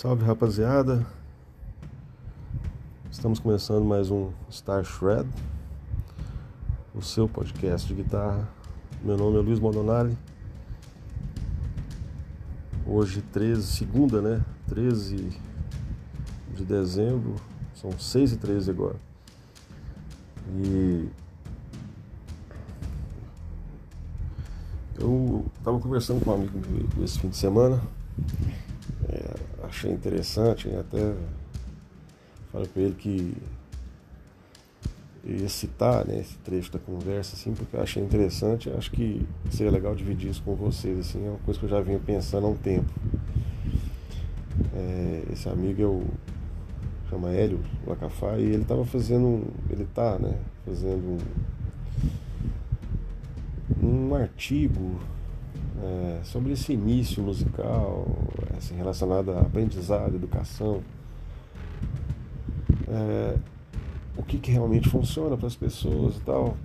Salve rapaziada, estamos começando mais um Star Shred, o seu podcast de guitarra. Meu nome é Luiz Mondonari. Hoje, 13, segunda, né? 13 de dezembro, são 6 e 13 agora. E eu estava conversando com um amigo esse fim de semana achei interessante, até falei para ele que ia citar né, esse trecho da conversa, assim, porque eu achei interessante, acho que seria legal dividir isso com vocês, assim, é uma coisa que eu já vinha pensando há um tempo. É, esse amigo é o chama Hélio Lacafá e ele estava fazendo, ele tá, né, fazendo um, um artigo é, sobre esse início musical, assim, relacionado a aprendizado, educação. É, o que, que realmente funciona para as pessoas e tal.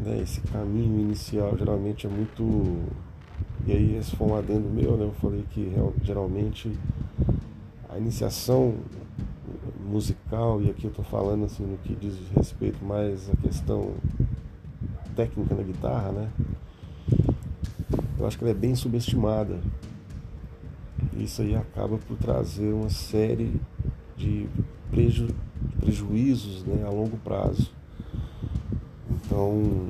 Né, esse caminho inicial geralmente é muito. E aí, esse foi um adendo meu, né? Eu falei que geralmente a iniciação musical, e aqui eu estou falando assim no que diz respeito mais à questão técnica na guitarra, né? Eu acho que ela é bem subestimada. Isso aí acaba por trazer uma série de preju prejuízos né, a longo prazo. Então,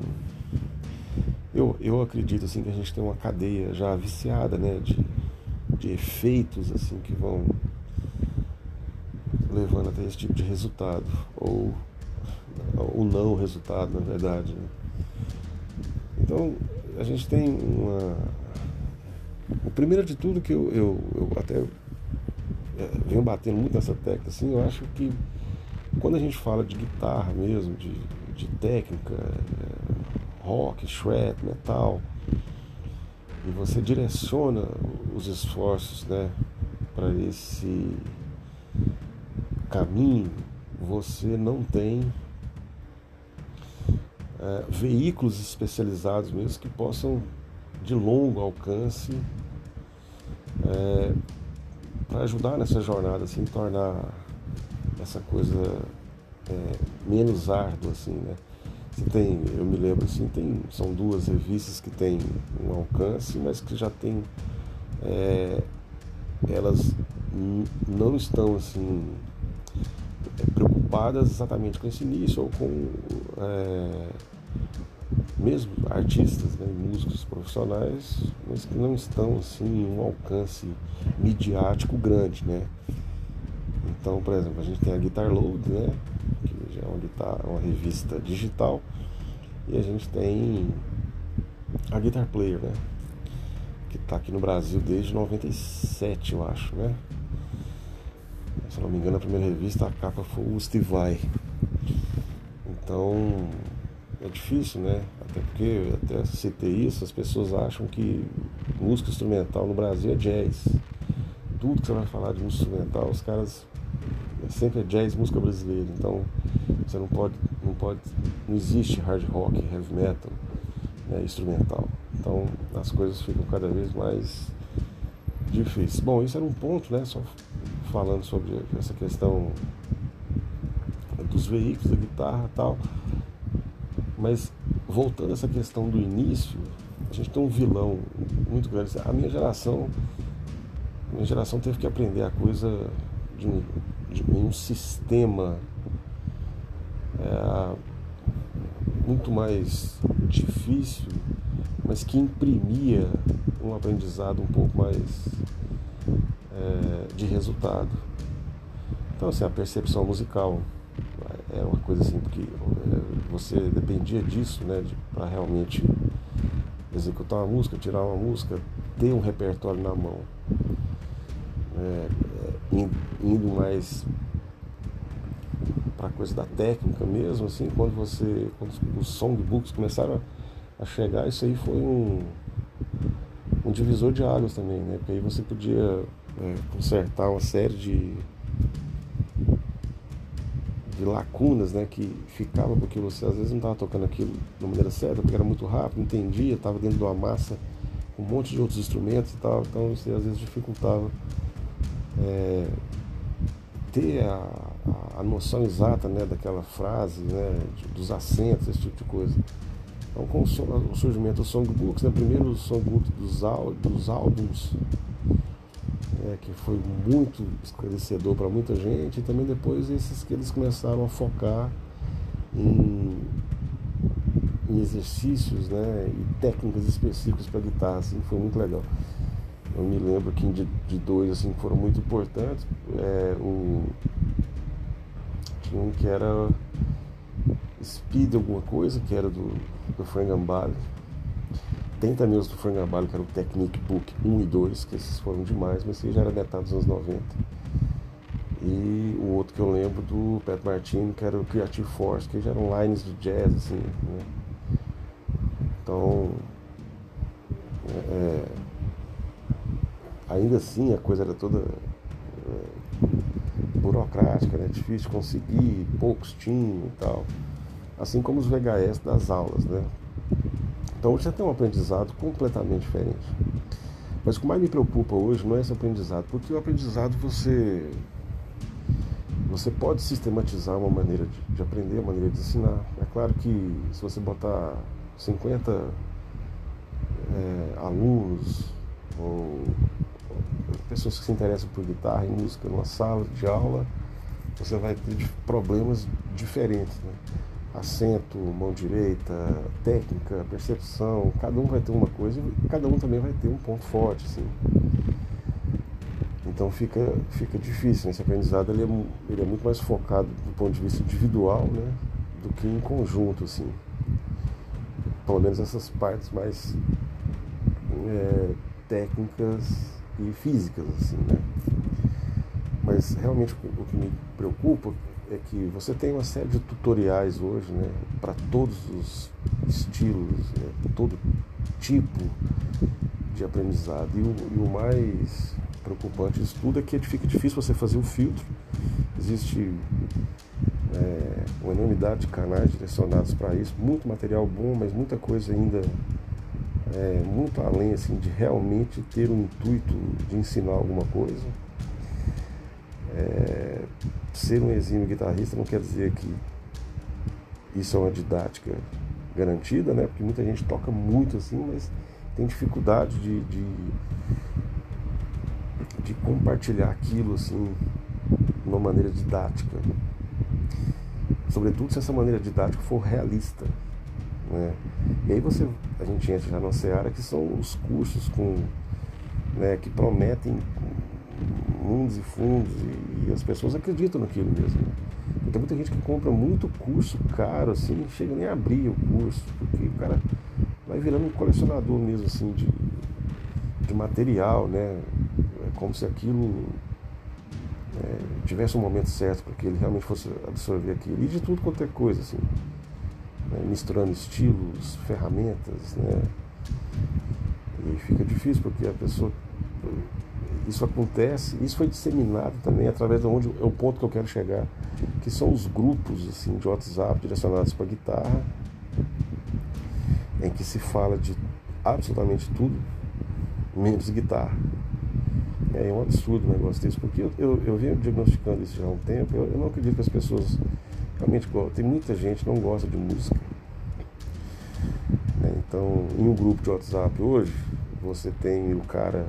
eu, eu acredito assim que a gente tem uma cadeia já viciada né, de, de efeitos assim que vão levando até esse tipo de resultado ou o não resultado na verdade né? então a gente tem uma. O primeiro de tudo que eu, eu, eu até é, venho batendo muito nessa tecla, assim, eu acho que quando a gente fala de guitarra mesmo, de, de técnica, é, rock, shred, metal, e você direciona os esforços né, para esse caminho, você não tem é, veículos especializados mesmo que possam de longo alcance é, para ajudar nessa jornada, assim, tornar essa coisa é, menos árdua, assim, né? Você tem, eu me lembro assim, tem, são duas revistas que têm um alcance, mas que já tem, é, elas não estão assim preocupadas exatamente com esse início ou com é, mesmo artistas, né, músicos profissionais, mas que não estão assim em um alcance midiático grande, né? Então, por exemplo, a gente tem a Guitar Load, né, que já é uma, guitarra, uma revista digital, e a gente tem a Guitar Player, né, que está aqui no Brasil desde 97, eu acho, né? Se não me engano, a primeira revista, a capa foi o Steve Vai. Então, é difícil, né? Até porque, até citei isso, as pessoas acham que música instrumental no Brasil é jazz. Tudo que você vai falar de música instrumental, os caras é sempre é jazz, música brasileira. Então, você não pode, não pode, não existe hard rock, heavy metal, né, instrumental. Então, as coisas ficam cada vez mais difíceis. Bom, isso era um ponto, né? Só falando sobre essa questão dos veículos, da guitarra e tal. Mas voltando a essa questão do início, a gente tem um vilão muito grande. A minha geração, a minha geração teve que aprender a coisa de um, de um sistema é, muito mais difícil, mas que imprimia um aprendizado um pouco mais é, de resultado. Então, assim, a percepção musical era uma coisa assim, porque é, você dependia disso, né, de, para realmente executar uma música, tirar uma música, ter um repertório na mão. É, é, indo mais para a coisa da técnica mesmo, assim, quando você, quando os songbooks começaram a, a chegar, isso aí foi um, um divisor de águas também, né, porque aí você podia é, consertar uma série de de lacunas né, que ficava porque você às vezes não estava tocando aquilo da maneira certa, porque era muito rápido, entendia, estava dentro de uma massa com um monte de outros instrumentos e tal, então isso às vezes dificultava é, ter a, a, noção exata né, daquela frase, né, dos acentos, esse tipo de coisa. Então, com o, surgimento do songbooks, né, primeiro o songbook dos, dos álbuns, é, que foi muito esclarecedor para muita gente, e também depois esses que eles começaram a focar em, em exercícios né, e técnicas específicas para guitarra, assim, foi muito legal. Eu me lembro que de, de dois assim, que foram muito importantes. É, o, tinha um que era Speed alguma coisa, que era do, do Frank Gambale. Tem também os do Frank Gambale, que era o Technique Book 1 e 2, que esses foram demais, mas que já era metade dos anos 90. E o outro que eu lembro do Pat Martini, que era o Creative Force, que já eram lines de jazz, assim, né? Então, é, ainda assim a coisa era toda é, burocrática, né? difícil de conseguir, poucos tinham e tal. Assim como os VHS das aulas, né? Então hoje você tem um aprendizado completamente diferente. Mas o que mais me preocupa hoje não é esse aprendizado, porque o aprendizado você você pode sistematizar uma maneira de, de aprender, uma maneira de ensinar. É claro que se você botar 50 é, alunos ou pessoas que se interessam por guitarra e música numa sala de aula, você vai ter problemas diferentes. Né? Acento, mão direita, técnica, percepção, cada um vai ter uma coisa e cada um também vai ter um ponto forte. Assim. Então fica, fica difícil, né? esse aprendizado ele é, ele é muito mais focado do ponto de vista individual né? do que em conjunto. Assim. Pelo menos essas partes mais é, técnicas e físicas, assim, né? Mas realmente o que me preocupa é que você tem uma série de tutoriais hoje, né, para todos os estilos, né, todo tipo de aprendizado. E o, e o, mais preocupante disso tudo é que fica difícil você fazer o filtro. Existe é, uma enormidade de canais direcionados para isso, muito material bom, mas muita coisa ainda é, muito além assim, de realmente ter um intuito de ensinar alguma coisa. É, ser um exímio guitarrista não quer dizer que isso é uma didática garantida, né? Porque muita gente toca muito assim, mas tem dificuldade de, de, de compartilhar aquilo assim de uma maneira didática. Sobretudo se essa maneira didática for realista. Né? E aí você, a gente entra já na seara que são os cursos com, né, que prometem mundos e fundos e, e, as pessoas acreditam naquilo mesmo. Né? Tem muita gente que compra muito curso caro, assim, não chega nem a abrir o curso, porque o cara vai virando um colecionador mesmo, assim, de, de material, né? É como se aquilo é, tivesse um momento certo para que ele realmente fosse absorver aquilo. E de tudo quanto é coisa, assim né, misturando estilos, ferramentas, né? E fica difícil porque a pessoa. Isso acontece, isso foi disseminado também através de onde é o ponto que eu quero chegar, que são os grupos assim, de WhatsApp direcionados para guitarra, em que se fala de absolutamente tudo, menos guitarra. É um absurdo o negócio desse, porque eu, eu, eu venho diagnosticando isso já há um tempo, eu, eu não acredito que as pessoas realmente tem muita gente que não gosta de música. Né? Então, em um grupo de WhatsApp hoje, você tem o cara,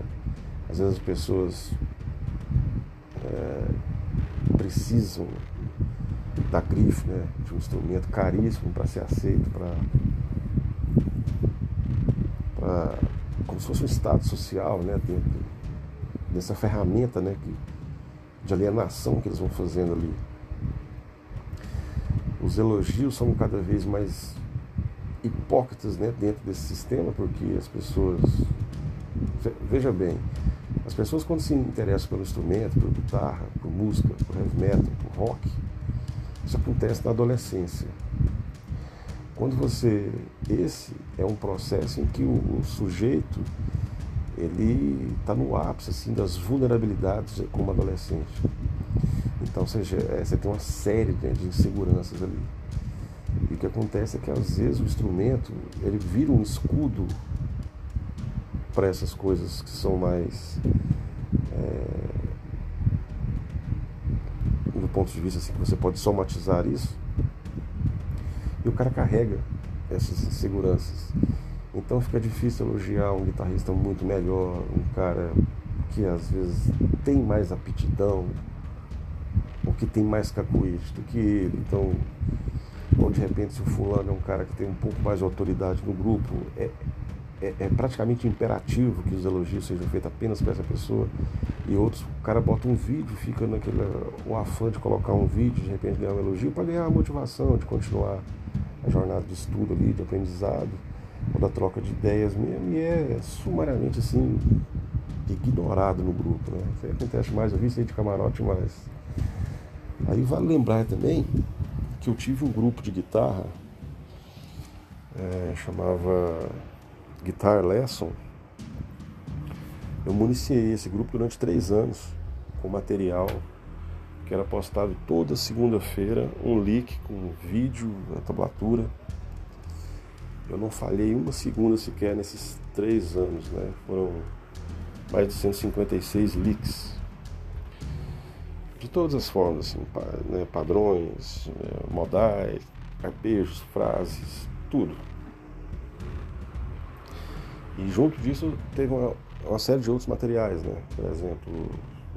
às vezes as pessoas é, precisam da grife, né, de um instrumento caríssimo para ser aceito, para como se fosse um estado social, né, dentro dessa ferramenta, né, que, de alienação que eles vão fazendo ali os elogios são cada vez mais hipócritas né, dentro desse sistema, porque as pessoas. Veja bem, as pessoas quando se interessam pelo instrumento, por guitarra, por música, por heavy metal, por rock, isso acontece na adolescência. Quando você. Esse é um processo em que o, o sujeito ele está no ápice assim, das vulnerabilidades como adolescente. Então, seja, é, você tem uma série né, de inseguranças ali. E o que acontece é que às vezes o instrumento ele vira um escudo para essas coisas que são mais é, ponto de vista assim, que você pode somatizar isso. E o cara carrega essas inseguranças. Então fica difícil elogiar um guitarrista muito melhor, um cara que às vezes tem mais aptidão, ou que tem mais cacuete do que ele. Então, ou de repente se o fulano é um cara que tem um pouco mais de autoridade no grupo, é, é, é praticamente imperativo que os elogios sejam feitos apenas para essa pessoa. E outros, o cara bota um vídeo, fica naquele o afã de colocar um vídeo, de repente ganhar um elogio, para ganhar a motivação de continuar a jornada de estudo ali, de aprendizado, ou da troca de ideias mesmo, e é sumariamente assim, ignorado no grupo. Né? Isso aí acontece mais, eu vi isso aí de camarote, mas. Aí vale lembrar também que eu tive um grupo de guitarra, é, chamava Guitar Lesson. Eu municiei esse grupo durante três anos com material que era postado toda segunda-feira, um link com vídeo, a tablatura. Eu não falhei uma segunda sequer nesses três anos, né? Foram mais de 156 leaks. De todas as formas, assim, né? padrões, é, modais, arpejos, frases, tudo. E junto disso teve uma, uma série de outros materiais, né? Por exemplo,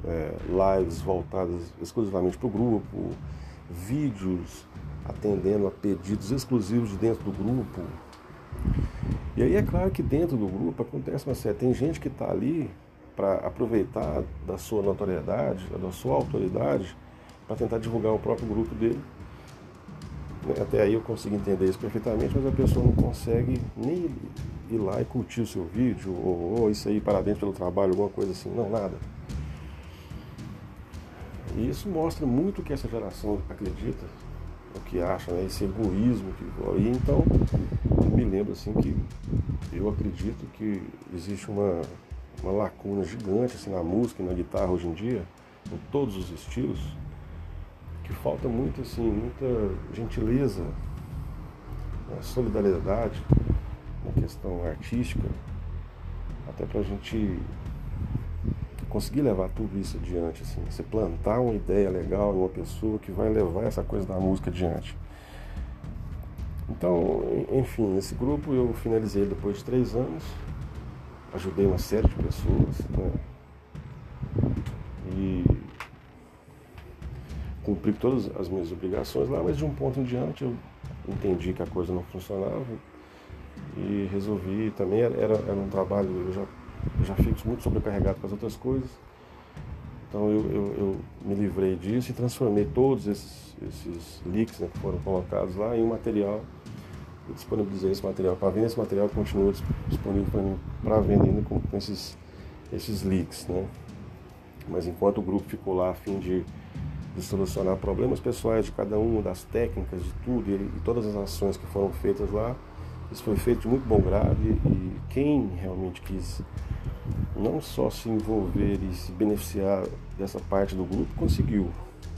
é, lives voltadas exclusivamente para o grupo, vídeos atendendo a pedidos exclusivos de dentro do grupo. E aí é claro que dentro do grupo acontece uma série. Tem gente que está ali para aproveitar da sua notoriedade, da sua autoridade, para tentar divulgar o próprio grupo dele. Até aí eu consigo entender isso perfeitamente, mas a pessoa não consegue nem ir lá e curtir o seu vídeo, ou, ou isso aí, parabéns pelo trabalho, alguma coisa assim. Não, nada. E isso mostra muito o que essa geração acredita, o que acha, né? esse egoísmo que e então me lembro assim que eu acredito que existe uma, uma lacuna gigante assim, na música e na guitarra hoje em dia, em todos os estilos, que falta muito assim, muita gentileza, né? solidariedade na questão artística, até para a gente conseguir levar tudo isso adiante, assim, você plantar uma ideia legal em uma pessoa que vai levar essa coisa da música adiante. Então, enfim, nesse grupo eu finalizei depois de três anos, ajudei uma série de pessoas, né? E cumpri todas as minhas obrigações lá, mas de um ponto em diante eu entendi que a coisa não funcionava e resolvi também era, era um trabalho eu já eu já fico muito sobrecarregado com as outras coisas. Então eu, eu, eu me livrei disso e transformei todos esses, esses leaks né, que foram colocados lá em um material. Eu disponibilizei esse material para venda, esse material continua disponível para mim para venda ainda com, com esses, esses leaks. Né? Mas enquanto o grupo ficou lá a fim de, de solucionar problemas pessoais de cada uma das técnicas, de tudo, e, e todas as ações que foram feitas lá, isso foi feito de muito bom grado e, quem realmente quis não só se envolver e se beneficiar dessa parte do grupo, conseguiu.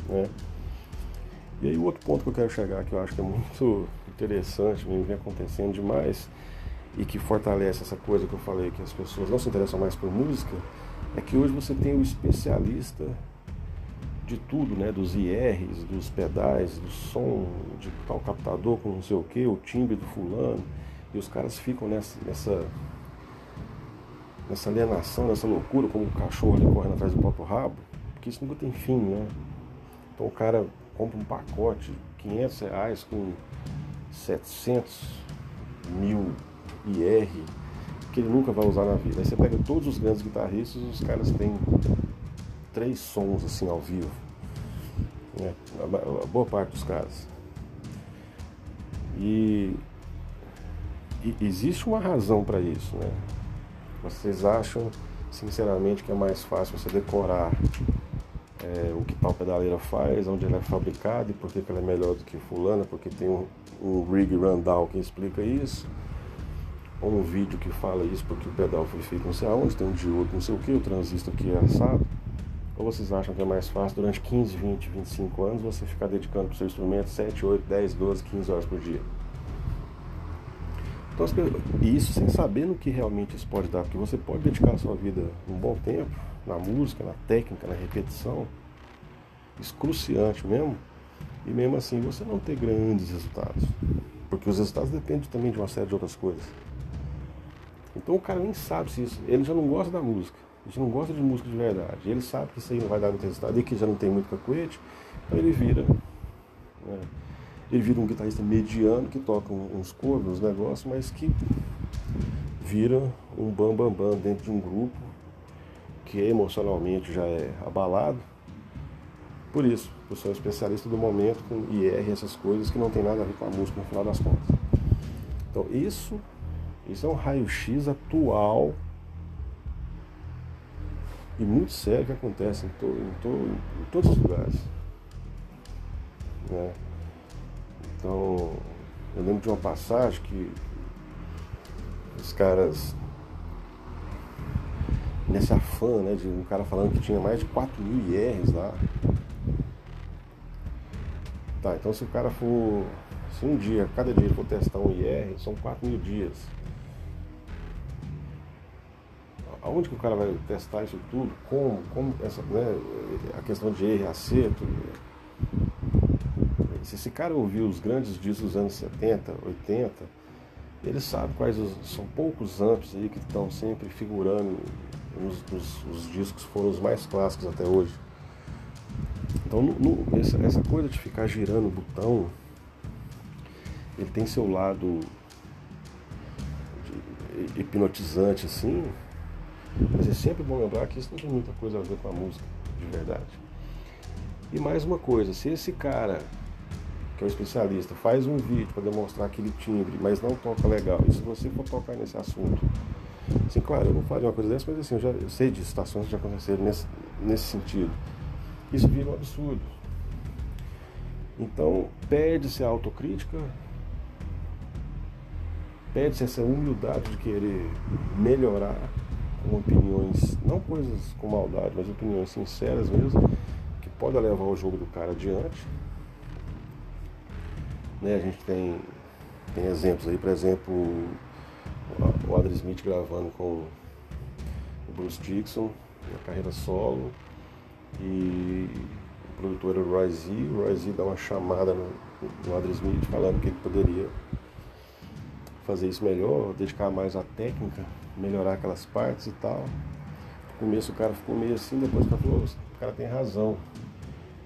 Né? E aí o outro ponto que eu quero chegar, que eu acho que é muito interessante, vem acontecendo demais, e que fortalece essa coisa que eu falei, que as pessoas não se interessam mais por música, é que hoje você tem o especialista de tudo, né? Dos IRs, dos pedais, do som, de tal captador com não sei o que, o timbre do fulano. E os caras ficam nessa, nessa nessa alienação, nessa loucura, como o cachorro ali correndo atrás do próprio rabo, porque isso nunca tem fim, né? Então o cara compra um pacote, 500 reais com 700 mil IR, que ele nunca vai usar na vida. Aí você pega todos os grandes guitarristas, os caras têm três sons assim ao vivo. Né? A boa parte dos caras. E, e existe uma razão para isso, né? Vocês acham, sinceramente, que é mais fácil você decorar é, o que tal pedaleira faz, onde ela é fabricada e por que ela é melhor do que fulana, porque tem um, um rig rundown que explica isso, ou um vídeo que fala isso porque o pedal foi feito não sei aonde, tem um diodo não sei o que, o transistor que é assado. Ou vocês acham que é mais fácil durante 15, 20, 25 anos você ficar dedicando para o seu instrumento 7, 8, 10, 12, 15 horas por dia? Então, isso sem saber no que realmente isso pode dar, porque você pode dedicar a sua vida um bom tempo na música, na técnica, na repetição, excruciante mesmo, e mesmo assim você não ter grandes resultados. Porque os resultados dependem também de uma série de outras coisas. Então o cara nem sabe se isso. Ele já não gosta da música. A gente não gosta de música de verdade. Ele sabe que isso aí não vai dar muito resultado e que já não tem muito cacuete. Então ele vira. Né, ele vira um guitarrista mediano que toca uns covers, uns negócios, mas que vira um bambambam bam, bam dentro de um grupo que emocionalmente já é abalado. Por isso, eu sou especialista do momento com IR, essas coisas que não tem nada a ver com a música no final das contas. Então isso, isso é um raio-x atual e muito sério que acontece em, to, em, to, em todos os lugares. Né? Então, eu lembro de uma passagem que os caras, nesse afã, né, de um cara falando que tinha mais de 4 mil IRs lá. Tá, então se o cara for, se um dia, cada dia ele for testar um IR, são 4 mil dias. Aonde que o cara vai testar isso tudo? Como? Como essa, né, a questão de erro e acerto? Se esse cara ouviu os grandes discos dos anos 70, 80, ele sabe quais os, são poucos amps aí que estão sempre figurando nos, nos, os discos foram os mais clássicos até hoje. Então no, no, essa, essa, coisa de ficar girando o botão, ele tem seu lado hipnotizante assim, mas é sempre bom lembrar que isso não tem muita coisa a ver com a música, de verdade. E mais uma coisa, se esse cara que é o especialista, faz um vídeo para demonstrar aquele timbre, mas não toca legal, e se você for tocar nesse assunto, assim, claro, eu não falo uma coisa dessa, mas assim, eu já eu sei de situações que já aconteceram nesse, nesse sentido. Isso vira um absurdo. Então, perde-se a autocrítica, perde-se essa humildade de querer melhorar com opiniões, não coisas com maldade, mas opiniões sinceras mesmo, que podem levar o jogo do cara adiante. Né, a gente tem, tem exemplos aí, por exemplo, o Adri Smith gravando com o Bruce Dixon na carreira solo e o produtor era o Roy Z, o Roy Z dá uma chamada no, no Smith falando que ele poderia fazer isso melhor, dedicar mais à técnica, melhorar aquelas partes e tal. No começo o cara ficou meio assim, depois o cara falou, o cara tem razão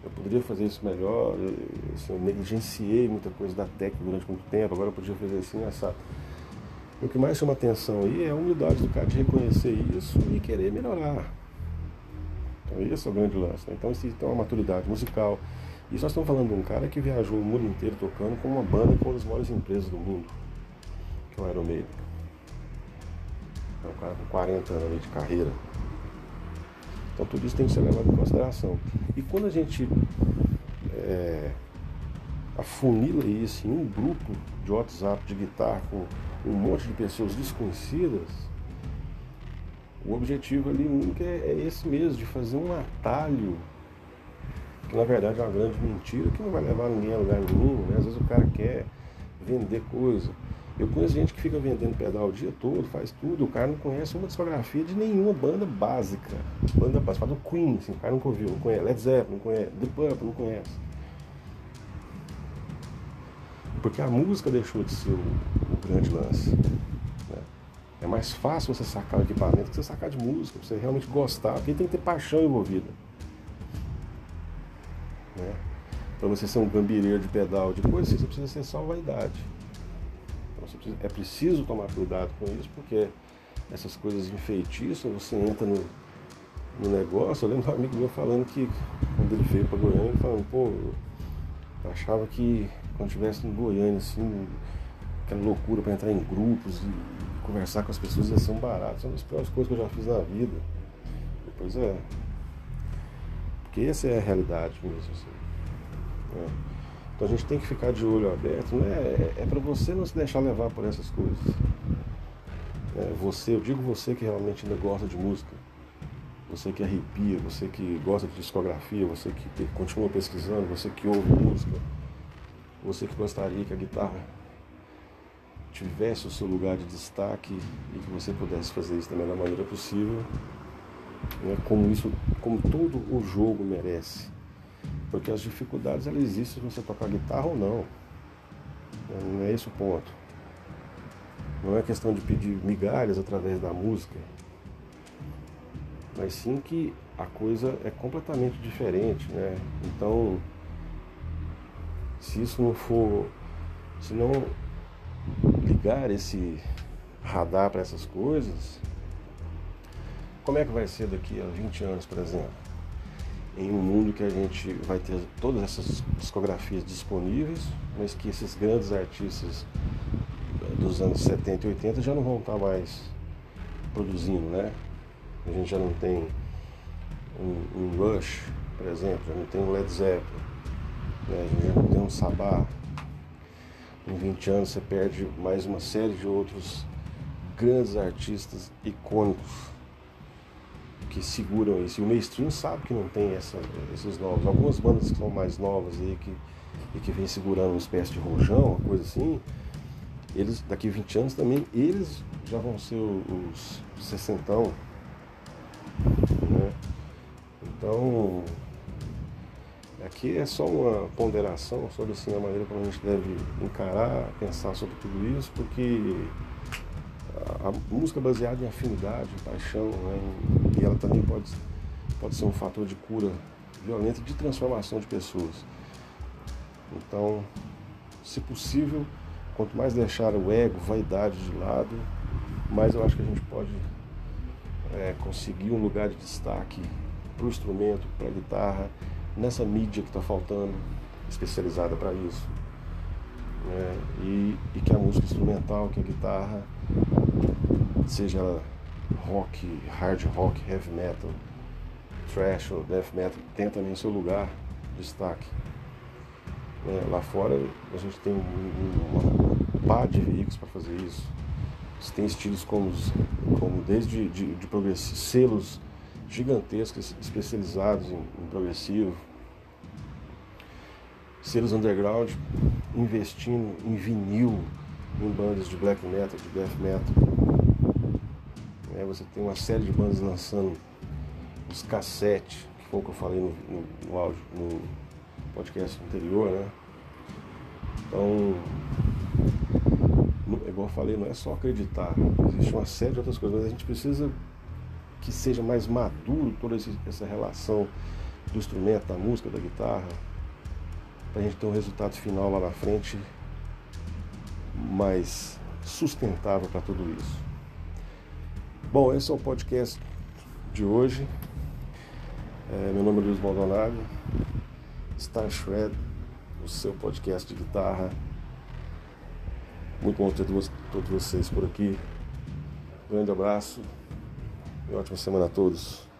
eu poderia fazer isso melhor, eu, assim, eu negligenciei muita coisa da técnica durante muito tempo, agora eu podia fazer assim, assado. O que mais chama atenção aí é a humildade do cara de reconhecer isso e querer melhorar. Então esse é o grande lance. Né? Então isso tem uma maturidade musical. E nós estamos falando de um cara que viajou o mundo inteiro tocando com uma banda com uma das maiores empresas do mundo, que é o Iron Maiden. É um cara com 40 anos de carreira. Então tudo isso tem que ser levado em consideração. E quando a gente é, afunila isso em um grupo de WhatsApp de guitarra com um monte de pessoas desconhecidas, o objetivo ali único é, é esse mesmo, de fazer um atalho, que na verdade é uma grande mentira, que não vai levar ninguém a lugar nenhum, né? Às vezes o cara quer vender coisa. Eu conheço gente que fica vendendo pedal o dia todo, faz tudo, o cara não conhece uma discografia de nenhuma banda básica. Banda básica, do Queen, assim, o cara nunca ouviu, não conhece, Led Zeppelin, não conhece, The Purple, não conhece. Porque a música deixou de ser o, o grande lance. Né? É mais fácil você sacar o equipamento que você sacar de música, você realmente gostar, porque tem que ter paixão envolvida. Né? Para você ser um gambireiro de pedal de coisa, você precisa ser só vaidade é preciso tomar cuidado com isso, porque essas coisas enfeitiçam, você entra no, no negócio. Eu lembro um amigo meu falando que, quando ele veio para Goiânia, ele falando, pô, eu achava que quando estivesse em Goiânia, assim, aquela loucura para entrar em grupos e, conversar com as pessoas ia ser um barato. Isso é das piores coisas que eu já fiz na vida. Pois é. Porque essa é a realidade mesmo. Assim. É. Então a gente tem que ficar de olho aberto, né? É, é para você não se deixar levar por essas coisas. É, você, eu digo você que realmente ainda gosta de música, você que arrepia, você que gosta de discografia, você que continua pesquisando, você que ouve música, você que gostaria que a guitarra tivesse o seu lugar de destaque e que você pudesse fazer isso da melhor maneira possível, né? como isso, como todo o jogo merece Porque as dificuldades elas existem se você tocar guitarra ou não. Não é esse o ponto. Não é questão de pedir migalhas através da música, mas sim que a coisa é completamente diferente, né? Então, se isso não for, se não ligar esse radar para essas coisas, como é que vai ser daqui a 20 anos, por exemplo? Em um mundo que a gente vai ter todas essas discografias disponíveis, mas que esses grandes artistas dos anos 70 e 80 já não vão estar mais produzindo, né? A gente já não tem um, um Rush, por exemplo, já não tem um Led Zeppelin, né? a gente já não tem um Sabá. Em 20 anos você perde mais uma série de outros grandes artistas icônicos que seguram isso. E o mainstream sabe que não tem essa, esses novos. Algumas bandas que são mais novas aí que, e que vem segurando uma espécie de rojão, uma coisa assim, eles daqui a 20 anos também, eles já vão ser os, os sessentão. Né? Então, aqui é só uma ponderação sobre assim, a maneira como a gente deve encarar, pensar sobre tudo isso, porque a, música baseada em afinidade, em paixão, né? e ela também pode, pode ser um fator de cura violenta e de transformação de pessoas. Então, se possível, Quanto mais deixar o ego, vaidade de lado, mais eu acho que a gente pode é, conseguir um lugar de destaque para o instrumento, para a guitarra, nessa mídia que está faltando, especializada para isso. É, e, e, que a música instrumental, que a guitarra, seja rock, hard rock, heavy metal, thrash ou death metal, tenha também seu lugar de destaque. É, lá fora a gente tem uma pá de veículos para fazer isso. Você tem estilos como, como desde de, de selos gigantescos especializados em, em progressivo, selos underground investindo em vinil, em bandas de black metal, de death metal. É, você tem uma série de bandas lançando os cassetes, que foi o que eu falei no, no, no áudio, no podcast anterior, né? Então, igual eu falei, não é só acreditar, existe uma série de outras coisas, mas a gente precisa que seja mais maduro toda essa relação do instrumento, da música, da guitarra, para a gente ter um resultado final lá na frente mais sustentável para tudo isso. Bom, esse é o podcast de hoje. É, meu nome é Luiz Maldonado, Star Shred, o seu podcast de guitarra. Muito bom ter todos vocês por aqui. Grande abraço e ótima semana a todos.